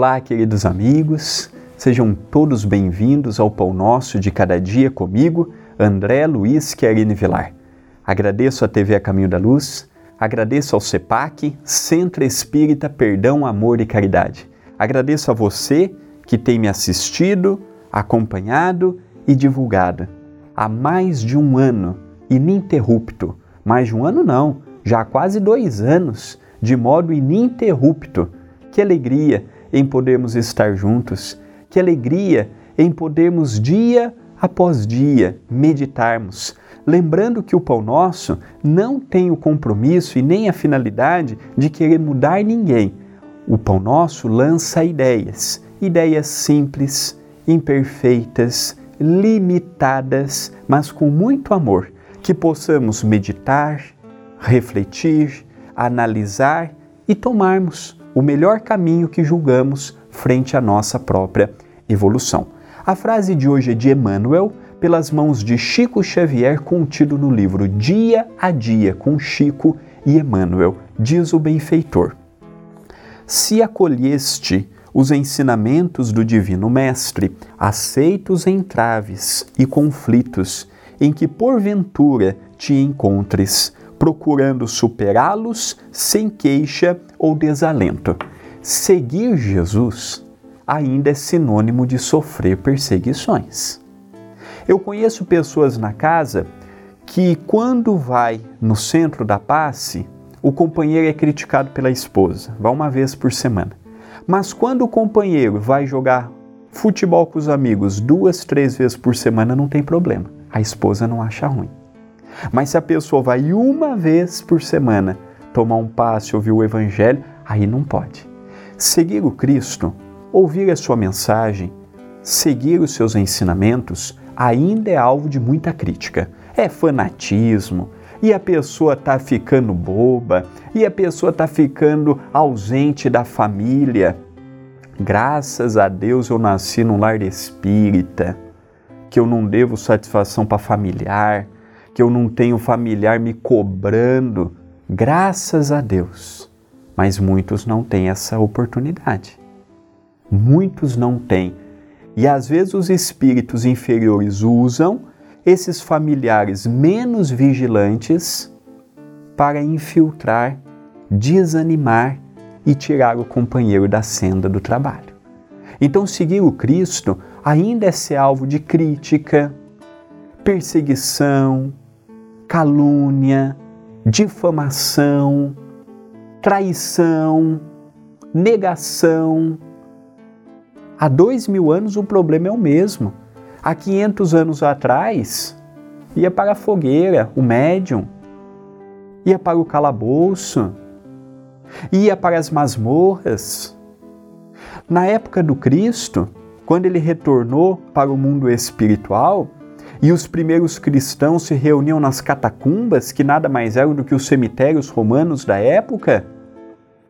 Olá, queridos amigos, sejam todos bem-vindos ao Pão Nosso de Cada Dia comigo, André Luiz Querine Vilar. Agradeço a TV A Caminho da Luz, agradeço ao CEPAC, Centro Espírita Perdão, Amor e Caridade. Agradeço a você que tem me assistido, acompanhado e divulgado há mais de um ano, ininterrupto. Mais de um ano não, já há quase dois anos, de modo ininterrupto. Que alegria! Em podermos estar juntos. Que alegria em podermos dia após dia meditarmos, lembrando que o pão nosso não tem o compromisso e nem a finalidade de querer mudar ninguém. O pão nosso lança ideias, ideias simples, imperfeitas, limitadas, mas com muito amor, que possamos meditar, refletir, analisar e tomarmos o melhor caminho que julgamos frente à nossa própria evolução. A frase de hoje é de Emmanuel, pelas mãos de Chico Xavier, contido no livro Dia a Dia com Chico e Emmanuel, diz o benfeitor. Se acolheste os ensinamentos do Divino Mestre, aceitos entraves e conflitos em que porventura te encontres, procurando superá-los sem queixa ou desalento. Seguir Jesus ainda é sinônimo de sofrer perseguições. Eu conheço pessoas na casa que, quando vai no centro da passe, o companheiro é criticado pela esposa, vai uma vez por semana. Mas quando o companheiro vai jogar futebol com os amigos duas, três vezes por semana, não tem problema. A esposa não acha ruim. Mas se a pessoa vai uma vez por semana tomar um passe, ouvir o Evangelho, aí não pode. Seguir o Cristo, ouvir a sua mensagem, seguir os seus ensinamentos, ainda é alvo de muita crítica. É fanatismo, e a pessoa está ficando boba, e a pessoa está ficando ausente da família. Graças a Deus eu nasci num lar espírita, que eu não devo satisfação para familiar, que eu não tenho familiar me cobrando, graças a Deus. Mas muitos não têm essa oportunidade. Muitos não têm. E às vezes os espíritos inferiores usam esses familiares menos vigilantes para infiltrar, desanimar e tirar o companheiro da senda do trabalho. Então, seguir o Cristo ainda é ser alvo de crítica, perseguição, calúnia, difamação, traição, negação. Há dois mil anos o problema é o mesmo. Há 500 anos atrás, ia para a fogueira o médium, ia para o calabouço, ia para as masmorras. Na época do Cristo, quando ele retornou para o mundo espiritual, e os primeiros cristãos se reuniam nas catacumbas, que nada mais eram do que os cemitérios romanos da época,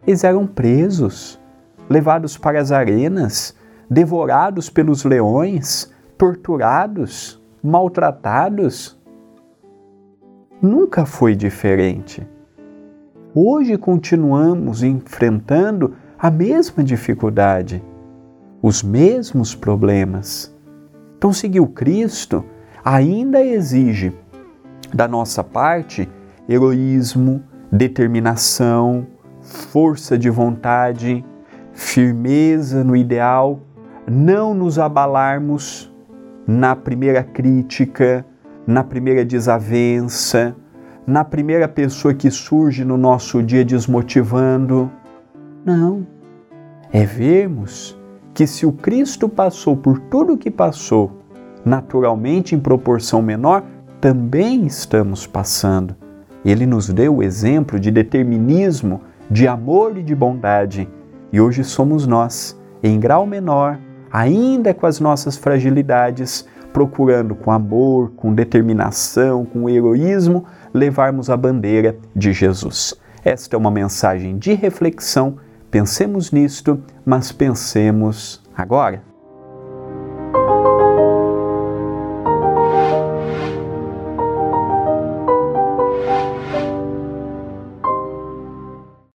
eles eram presos, levados para as arenas, devorados pelos leões, torturados, maltratados. Nunca foi diferente. Hoje continuamos enfrentando a mesma dificuldade, os mesmos problemas. Então, seguir o Cristo ainda exige da nossa parte heroísmo, determinação, força de vontade, firmeza no ideal, não nos abalarmos na primeira crítica, na primeira desavença, na primeira pessoa que surge no nosso dia desmotivando. Não. É vermos que se o Cristo passou por tudo o que passou naturalmente em proporção menor, também estamos passando. Ele nos deu o exemplo de determinismo, de amor e de bondade, e hoje somos nós, em grau menor, ainda com as nossas fragilidades, procurando com amor, com determinação, com heroísmo, levarmos a bandeira de Jesus. Esta é uma mensagem de reflexão. Pensemos nisto, mas pensemos agora.